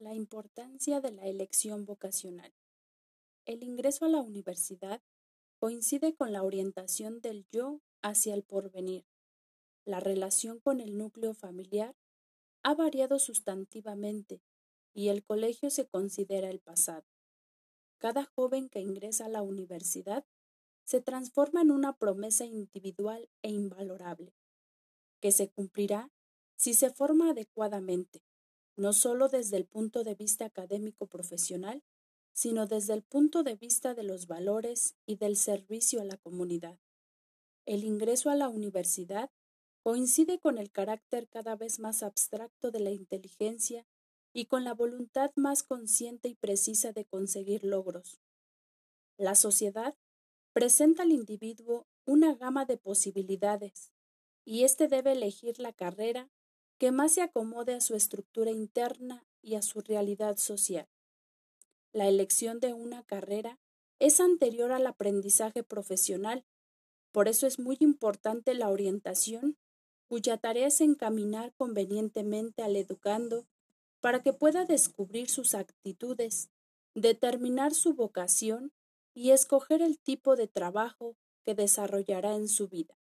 La importancia de la elección vocacional. El ingreso a la universidad coincide con la orientación del yo hacia el porvenir. La relación con el núcleo familiar ha variado sustantivamente y el colegio se considera el pasado. Cada joven que ingresa a la universidad se transforma en una promesa individual e invalorable, que se cumplirá si se forma adecuadamente no solo desde el punto de vista académico profesional, sino desde el punto de vista de los valores y del servicio a la comunidad. El ingreso a la universidad coincide con el carácter cada vez más abstracto de la inteligencia y con la voluntad más consciente y precisa de conseguir logros. La sociedad presenta al individuo una gama de posibilidades, y éste debe elegir la carrera que más se acomode a su estructura interna y a su realidad social. La elección de una carrera es anterior al aprendizaje profesional, por eso es muy importante la orientación, cuya tarea es encaminar convenientemente al educando para que pueda descubrir sus actitudes, determinar su vocación y escoger el tipo de trabajo que desarrollará en su vida.